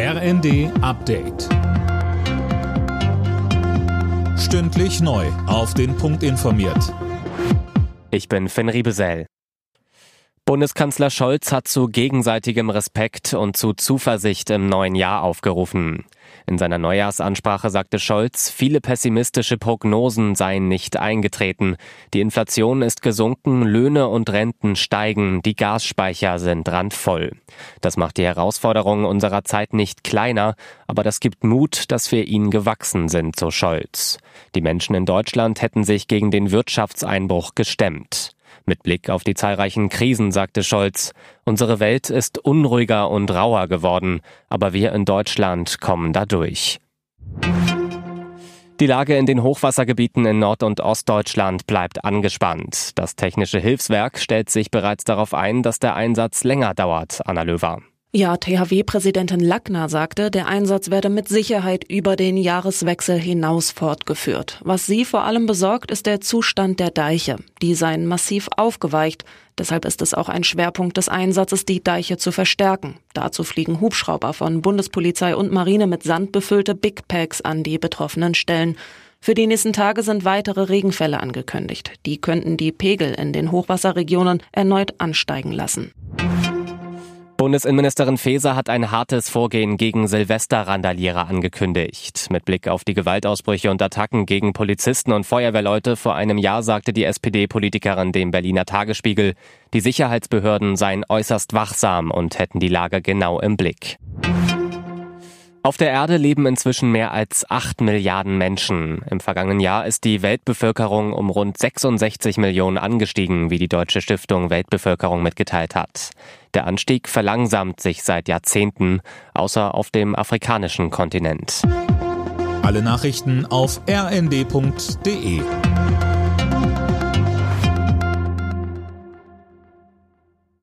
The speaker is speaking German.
RND Update. Stündlich neu. Auf den Punkt informiert. Ich bin Finn Riebesell. Bundeskanzler Scholz hat zu gegenseitigem Respekt und zu Zuversicht im neuen Jahr aufgerufen. In seiner Neujahrsansprache sagte Scholz, viele pessimistische Prognosen seien nicht eingetreten. Die Inflation ist gesunken, Löhne und Renten steigen, die Gasspeicher sind randvoll. Das macht die Herausforderungen unserer Zeit nicht kleiner, aber das gibt Mut, dass wir ihnen gewachsen sind, so Scholz. Die Menschen in Deutschland hätten sich gegen den Wirtschaftseinbruch gestemmt. Mit Blick auf die zahlreichen Krisen sagte Scholz, unsere Welt ist unruhiger und rauer geworden, aber wir in Deutschland kommen dadurch. Die Lage in den Hochwassergebieten in Nord- und Ostdeutschland bleibt angespannt. Das Technische Hilfswerk stellt sich bereits darauf ein, dass der Einsatz länger dauert, Anna Löwer. Ja, THW-Präsidentin Lackner sagte, der Einsatz werde mit Sicherheit über den Jahreswechsel hinaus fortgeführt. Was sie vor allem besorgt, ist der Zustand der Deiche. Die seien massiv aufgeweicht. Deshalb ist es auch ein Schwerpunkt des Einsatzes, die Deiche zu verstärken. Dazu fliegen Hubschrauber von Bundespolizei und Marine mit Sand befüllte Big Packs an die betroffenen Stellen. Für die nächsten Tage sind weitere Regenfälle angekündigt. Die könnten die Pegel in den Hochwasserregionen erneut ansteigen lassen. Bundesinnenministerin Faeser hat ein hartes Vorgehen gegen Silvesterrandalierer angekündigt. Mit Blick auf die Gewaltausbrüche und Attacken gegen Polizisten und Feuerwehrleute vor einem Jahr sagte die SPD-Politikerin dem Berliner Tagesspiegel, die Sicherheitsbehörden seien äußerst wachsam und hätten die Lage genau im Blick. Auf der Erde leben inzwischen mehr als 8 Milliarden Menschen. Im vergangenen Jahr ist die Weltbevölkerung um rund 66 Millionen angestiegen, wie die Deutsche Stiftung Weltbevölkerung mitgeteilt hat. Der Anstieg verlangsamt sich seit Jahrzehnten, außer auf dem afrikanischen Kontinent. Alle Nachrichten auf rnd.de